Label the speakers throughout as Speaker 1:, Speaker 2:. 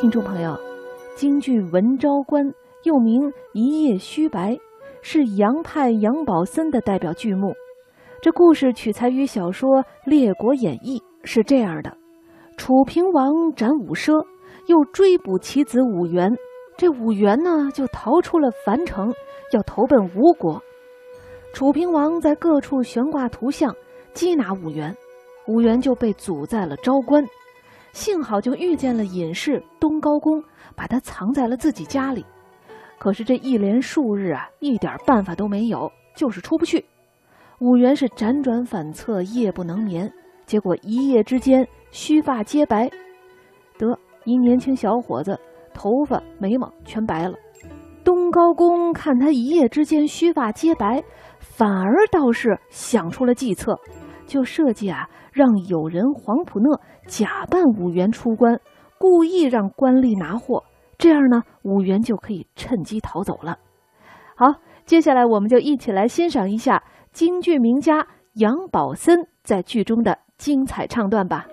Speaker 1: 听众朋友，京剧《文昭关》又名《一夜须白》，是杨派杨宝森的代表剧目。这故事取材于小说《列国演义》，是这样的：楚平王斩五奢，又追捕其子武元。这武元呢，就逃出了樊城，要投奔吴国。楚平王在各处悬挂图像，缉拿武元，武元就被阻在了昭关。幸好就遇见了隐士东高公，把他藏在了自己家里。可是这一连数日啊，一点办法都没有，就是出不去。武元是辗转反侧，夜不能眠，结果一夜之间须发皆白。得一年轻小伙子，头发眉毛全白了。东高公看他一夜之间须发皆白，反而倒是想出了计策。就设计啊，让友人黄埔讷假扮武元出关，故意让官吏拿货，这样呢，武元就可以趁机逃走了。好，接下来我们就一起来欣赏一下京剧名家杨宝森在剧中的精彩唱段吧。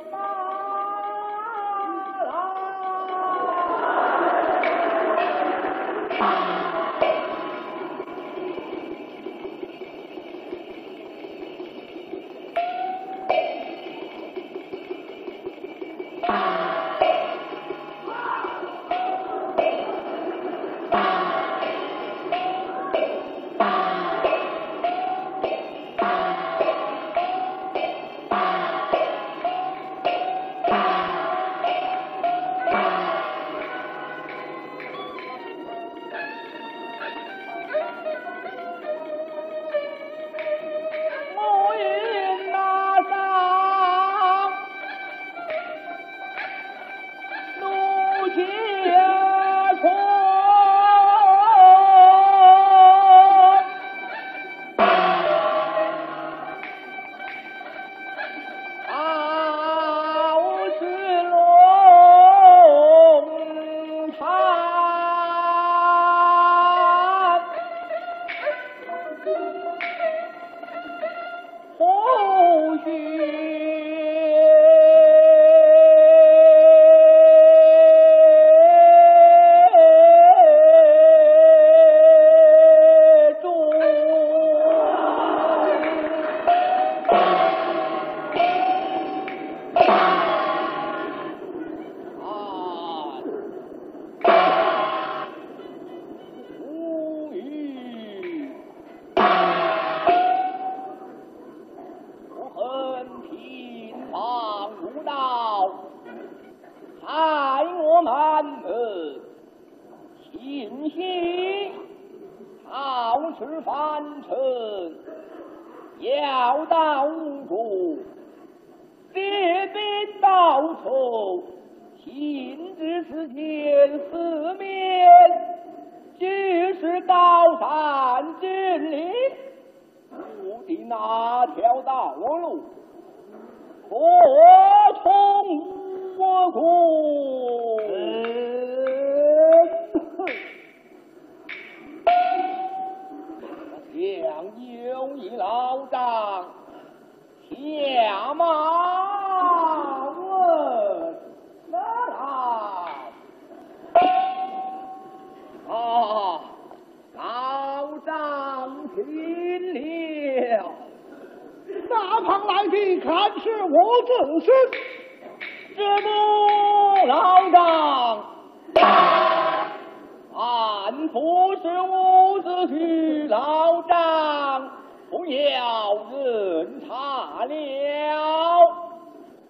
Speaker 2: 老张。不要人查了，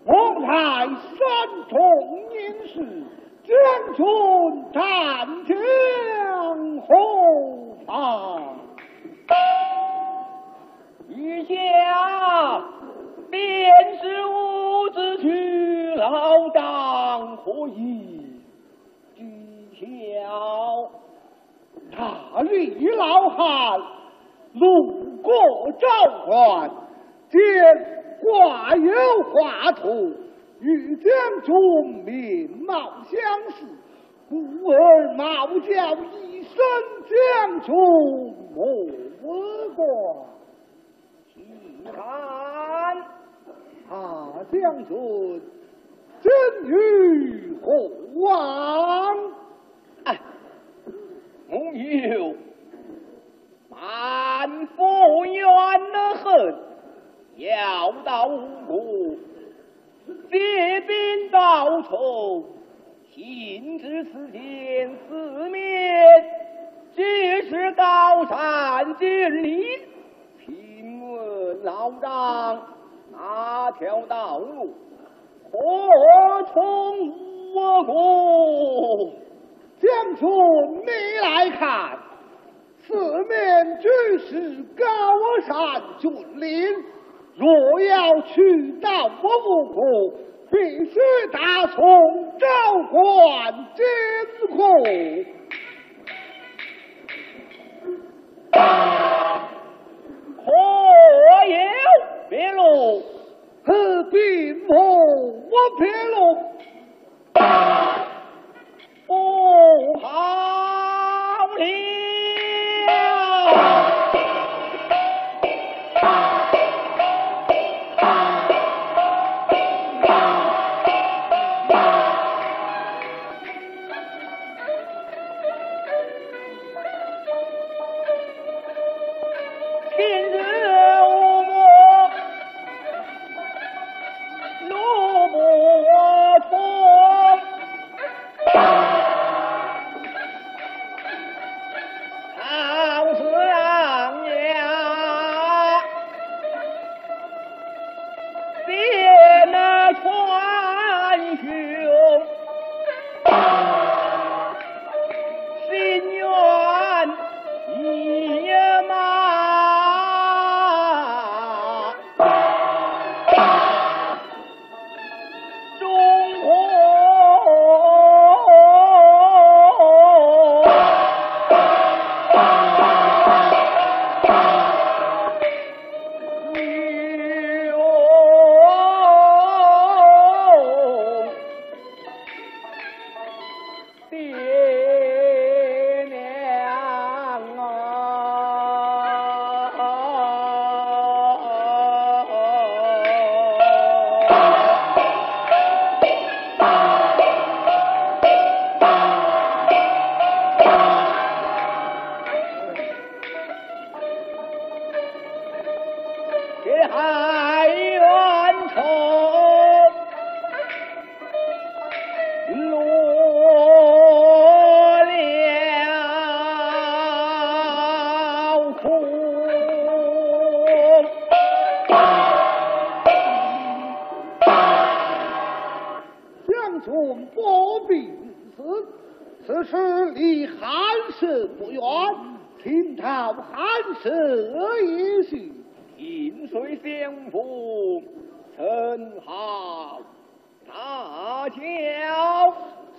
Speaker 3: 我乃三重隐士，将军战将何妨？
Speaker 2: 余下便是伍子胥老张，可以取巧。
Speaker 3: 他李老汉。路过赵关，见挂有画图，与将军面貌相似，故而冒叫一声将军莫过。
Speaker 2: 细看，
Speaker 3: 啊，将军，真与何往？
Speaker 2: 哎，木有，满腹怨恨，要到无辜，借兵报仇，行至此间，四面皆是高山峻岭，请问老丈，哪条道路？何从我国？
Speaker 3: 将军，你来看，四面俱是高山峻岭，若要去到我国，必须打从昭关经过。
Speaker 2: 可有别路？
Speaker 3: 何必莫我别路？
Speaker 2: 好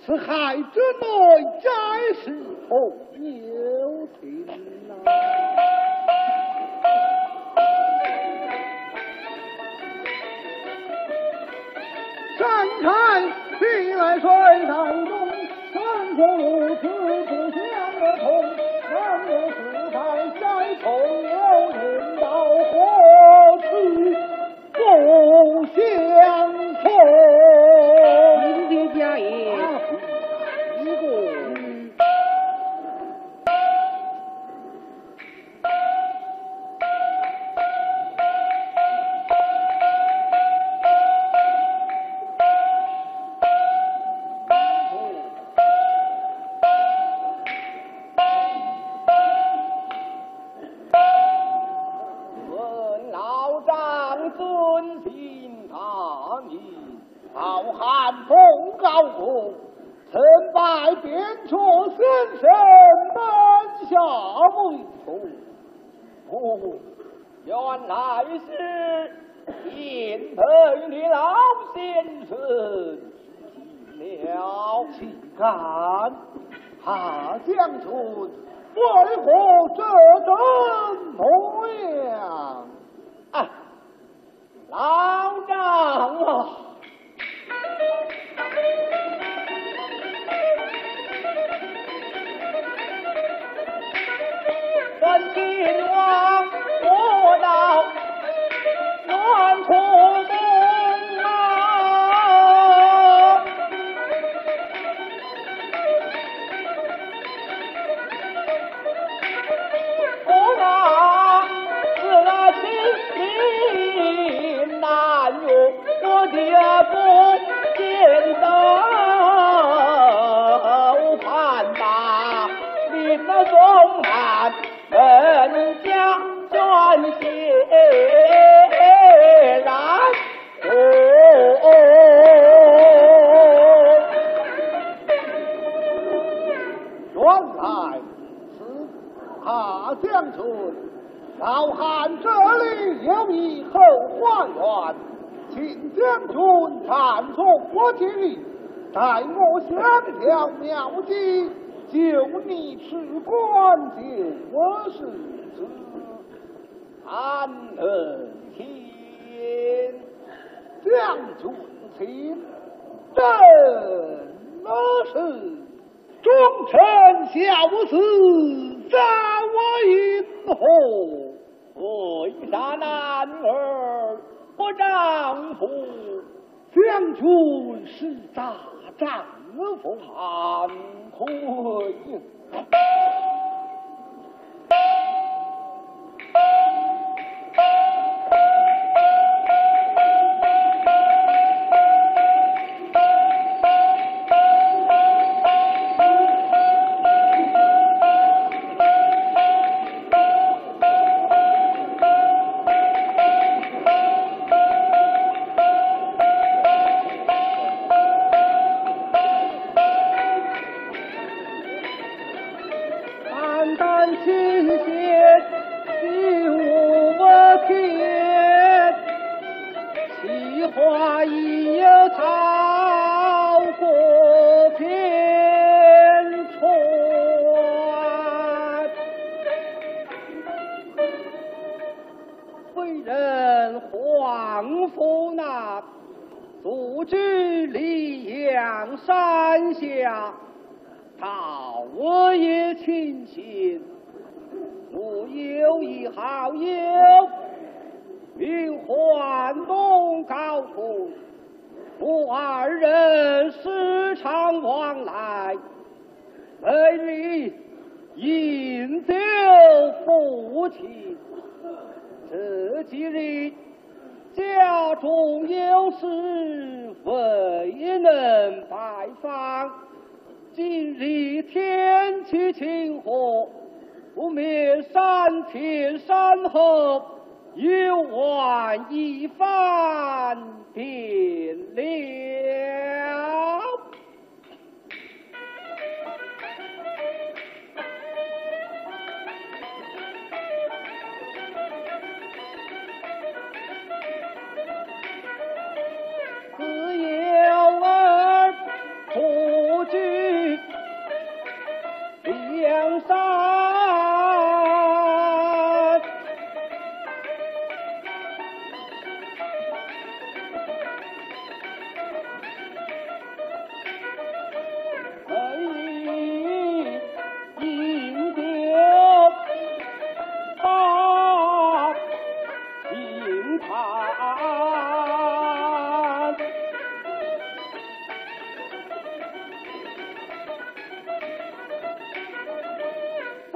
Speaker 3: 此海之内皆是朋友情呐、山看地来水在东，山中如为何这等模样？
Speaker 2: 啊，老丈啊！
Speaker 3: 花园，请将军暂从我去。待我相条妙计，救你吃官就是子，
Speaker 2: 安能听？
Speaker 3: 将军请，等那是忠臣孝子，在我营后，
Speaker 2: 为啥男儿我丈夫？
Speaker 3: 将军是大。丈夫
Speaker 2: 亲信，我有一好友，名唤东高处，我二人时常往来，每日饮酒赋琴。这几日家中有事，未能拜访。今日天气晴和不灭山前山后又换一番变了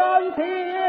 Speaker 2: 安然。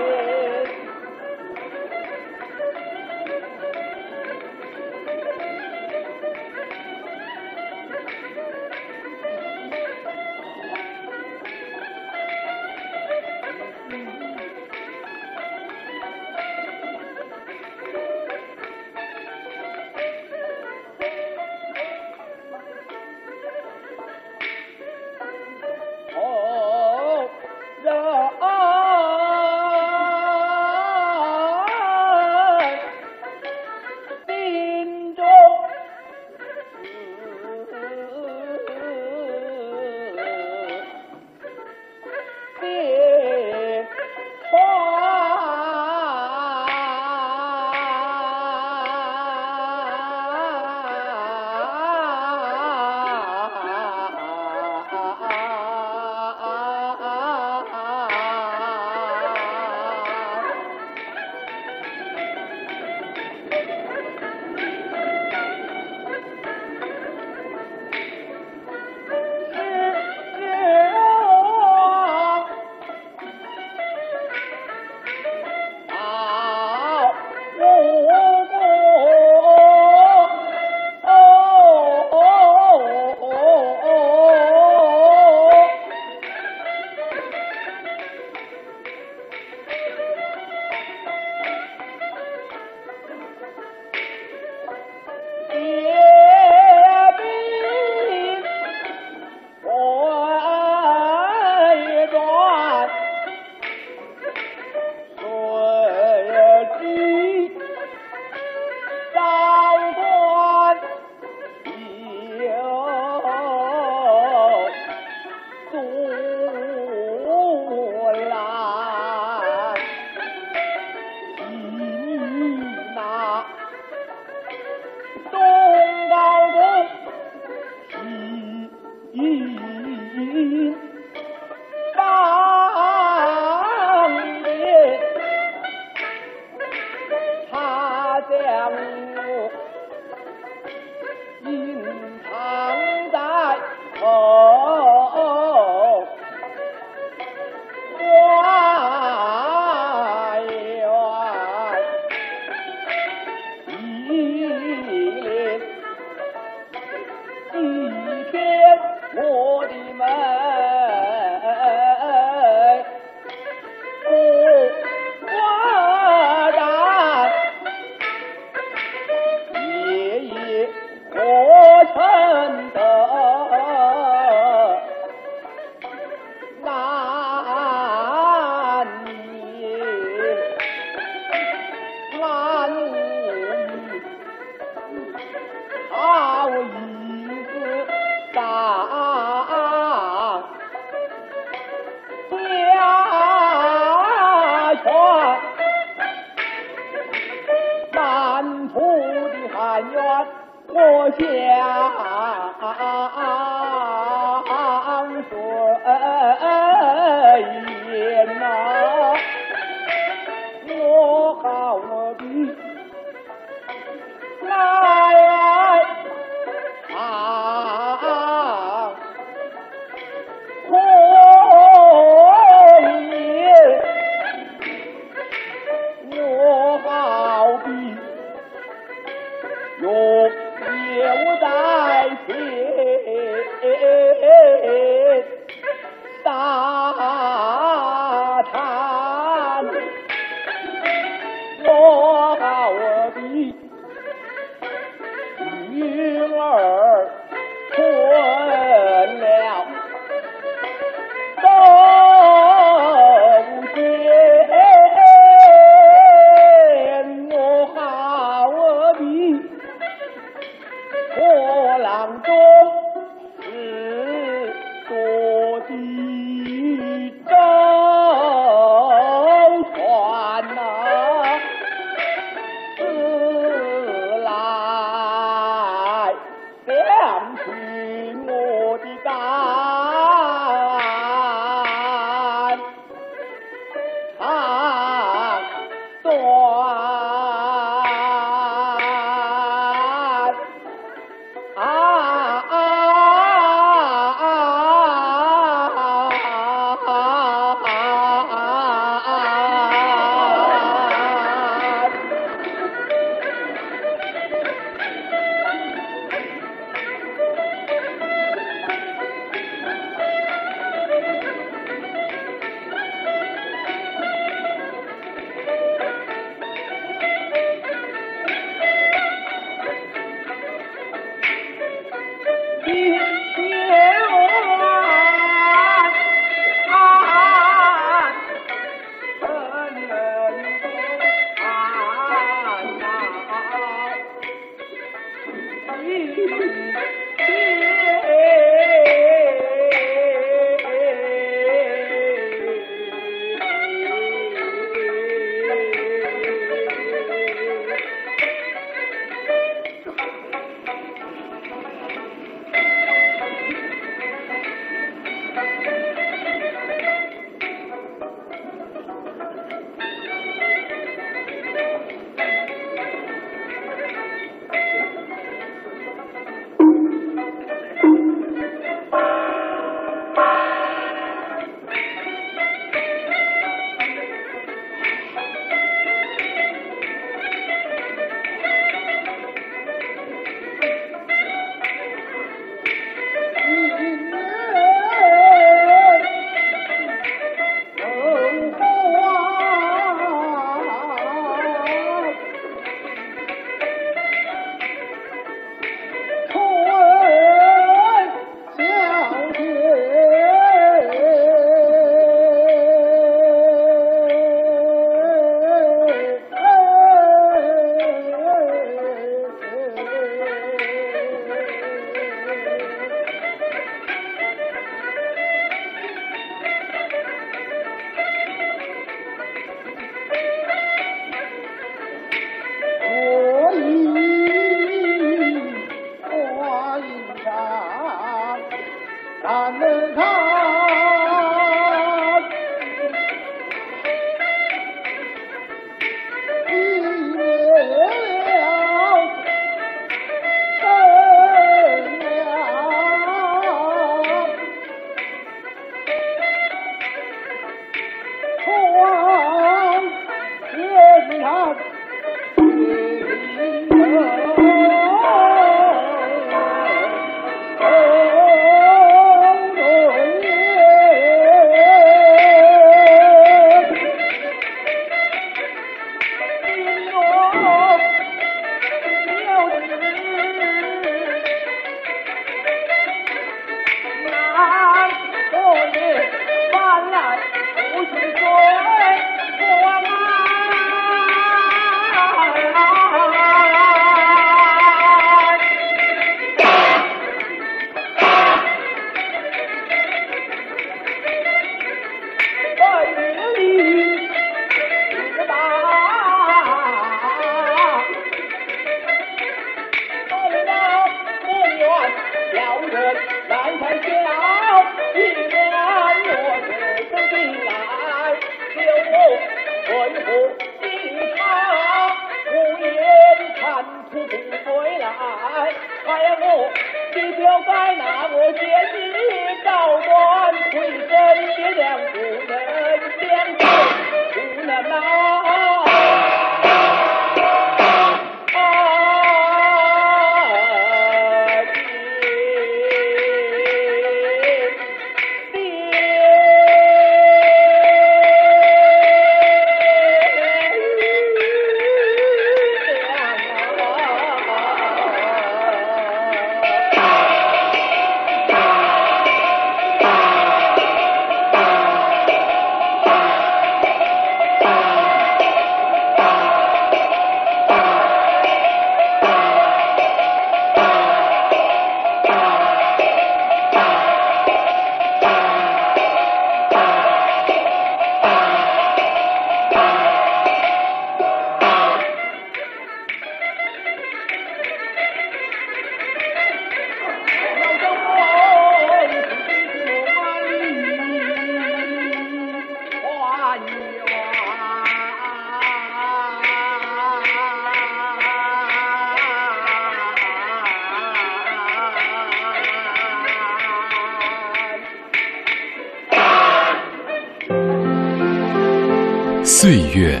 Speaker 4: 岁月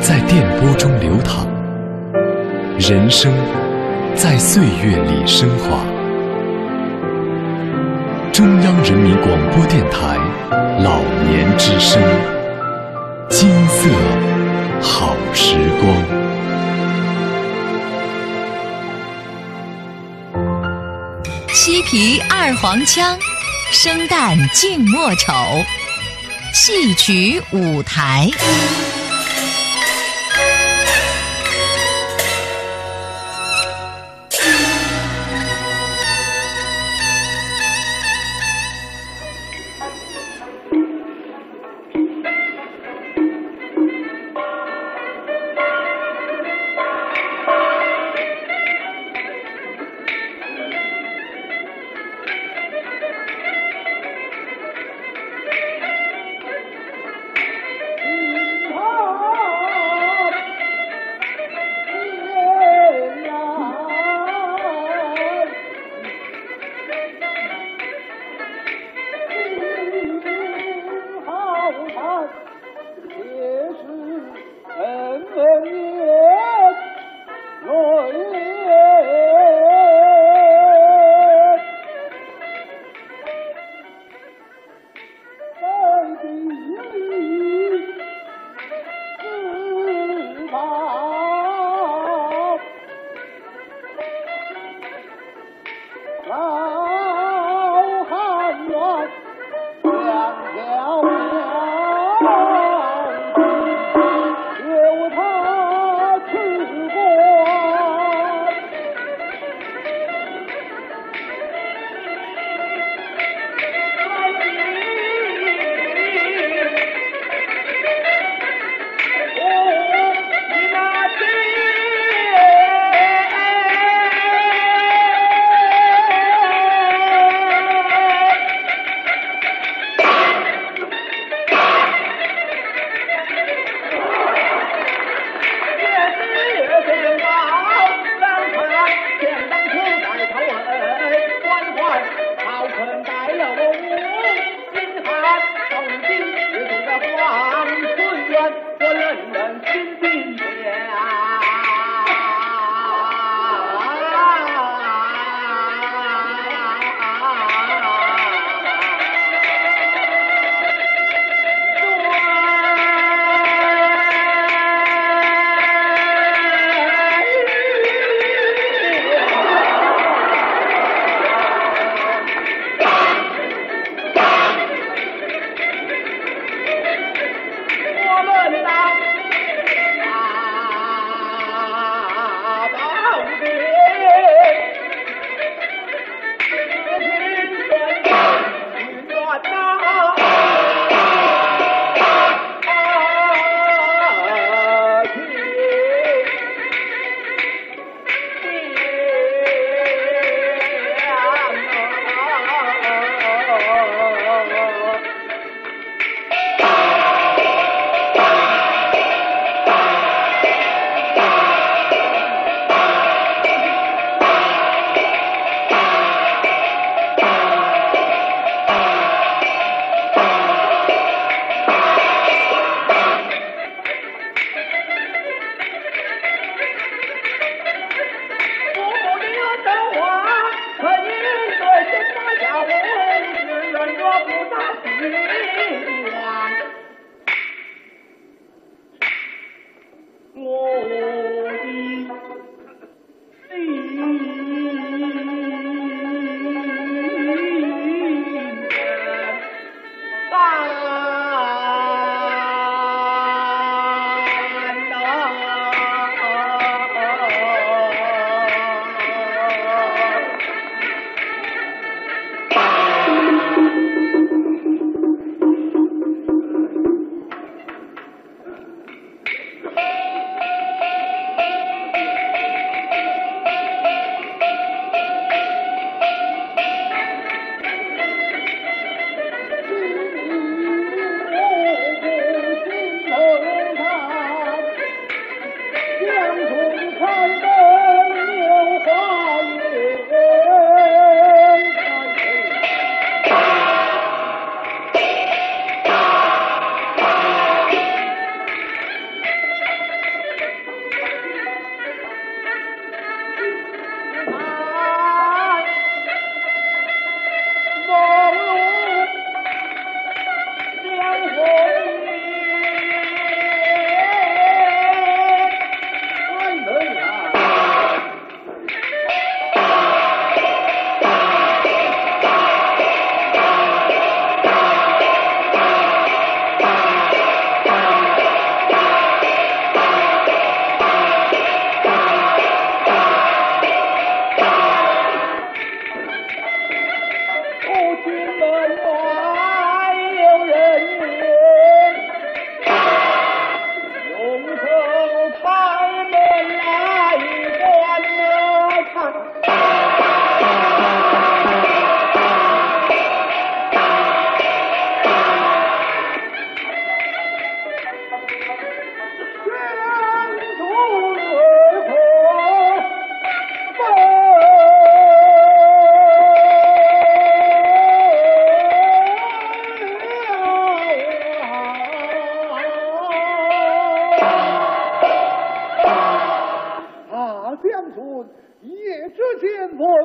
Speaker 4: 在电波中流淌，人生在岁月里升华。中央人民广播电台老年之声，金色好时光。
Speaker 3: 西皮二黄腔，生旦净末丑。戏曲舞台。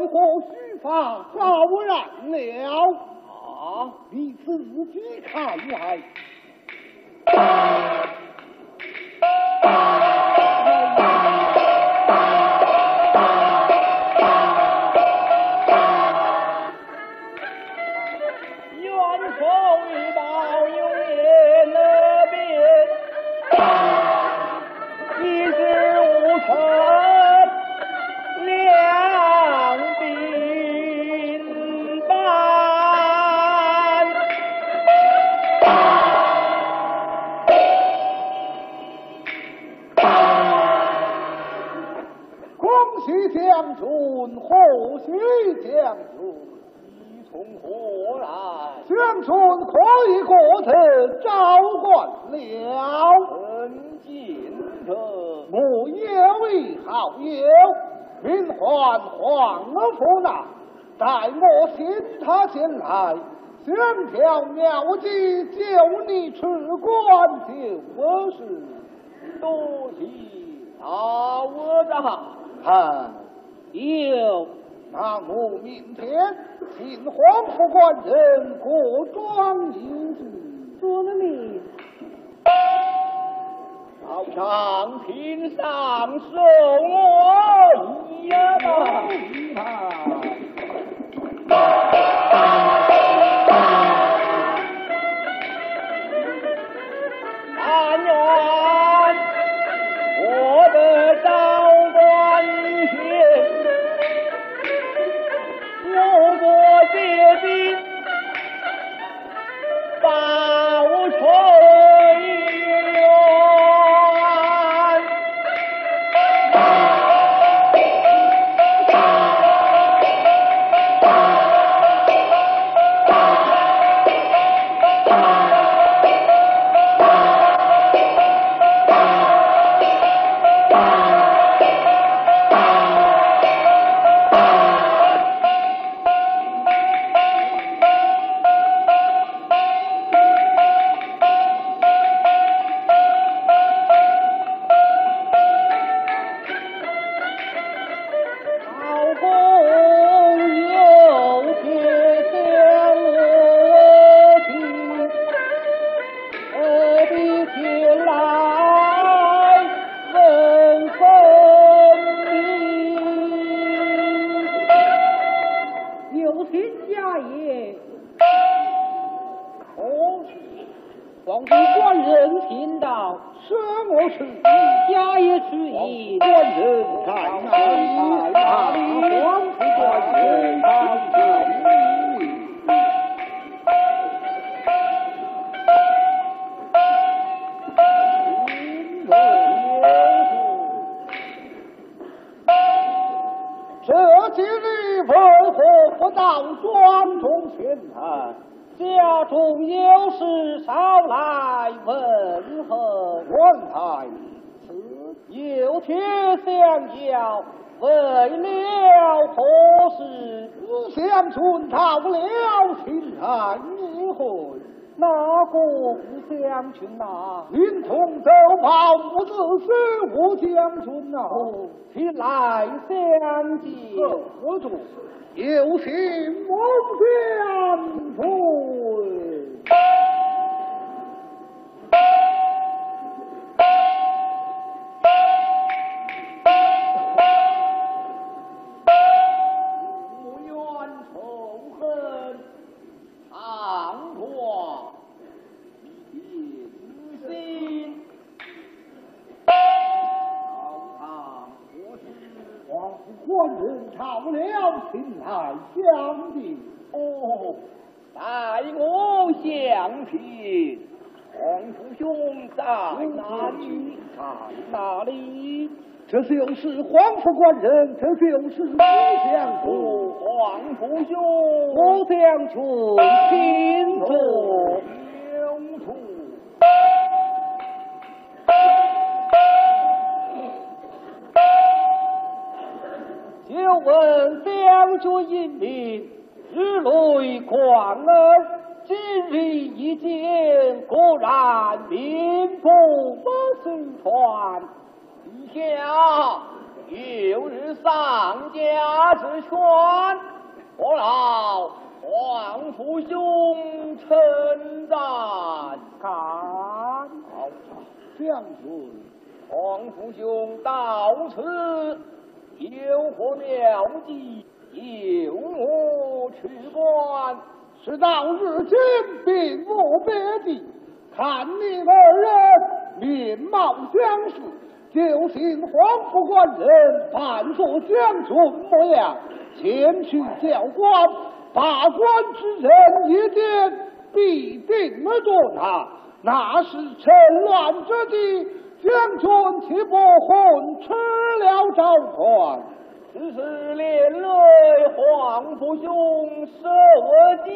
Speaker 2: 否虚发招染了？
Speaker 3: 啊，你自己
Speaker 2: 看来。大我
Speaker 3: 的汉有
Speaker 2: 那我明天请
Speaker 3: 黄府官人过
Speaker 2: 庄迎接，做了你。早上平上送我一呀！
Speaker 3: 这就是皇府官人，这就是吾相
Speaker 2: 哦
Speaker 3: 村。，
Speaker 2: 皇父兄，我将军请坐。
Speaker 3: 有处。
Speaker 2: 就问将军英明，日累狂恩，今日一见，果然名不虚传。陛下，有日丧家之犬，我老皇父兄称赞。看，好
Speaker 3: 将军，
Speaker 2: 皇父兄到此有何妙计？有我去观。
Speaker 3: 事到如今并无别的，看你二人面貌相似，就请皇府官人扮作将军模样，前去教官，把关之人一见，必定捉拿。那是趁乱之际，将军岂不混吃了诏权？
Speaker 2: 此事连累皇甫兄受我今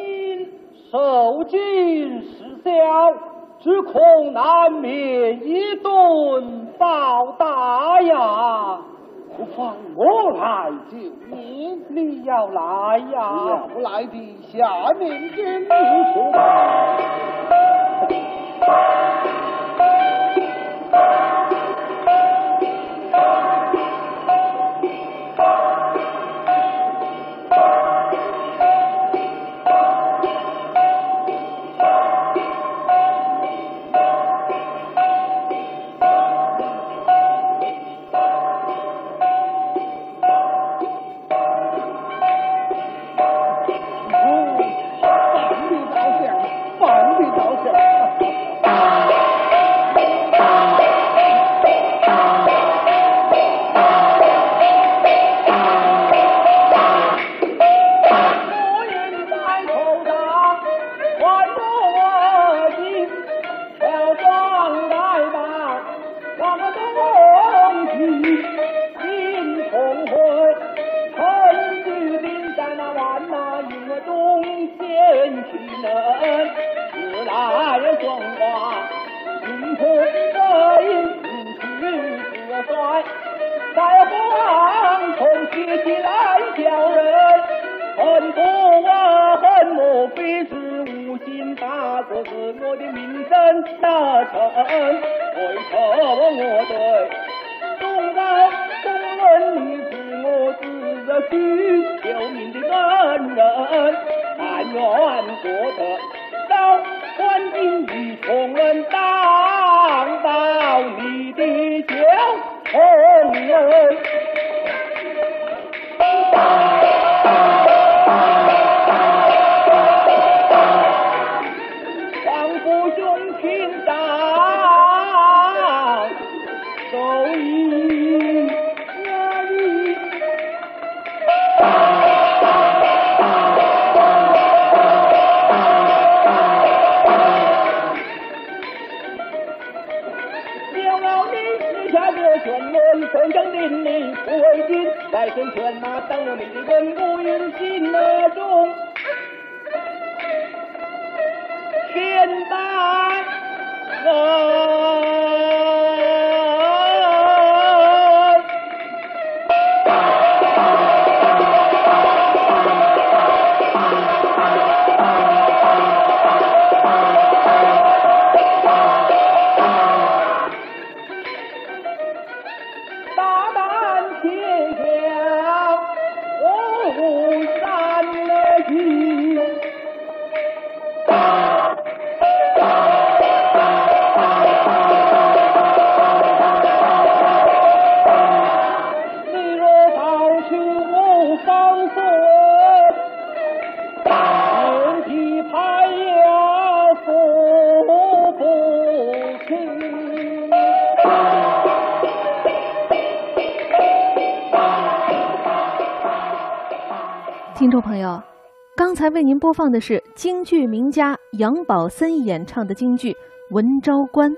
Speaker 2: 受尽失效，只恐难免一顿暴打呀！
Speaker 3: 不妨我来救你。
Speaker 2: 你要来呀！
Speaker 3: 要来的下面见你说
Speaker 1: 为您播放的是京剧名家杨宝森演唱的京剧《文昭关》。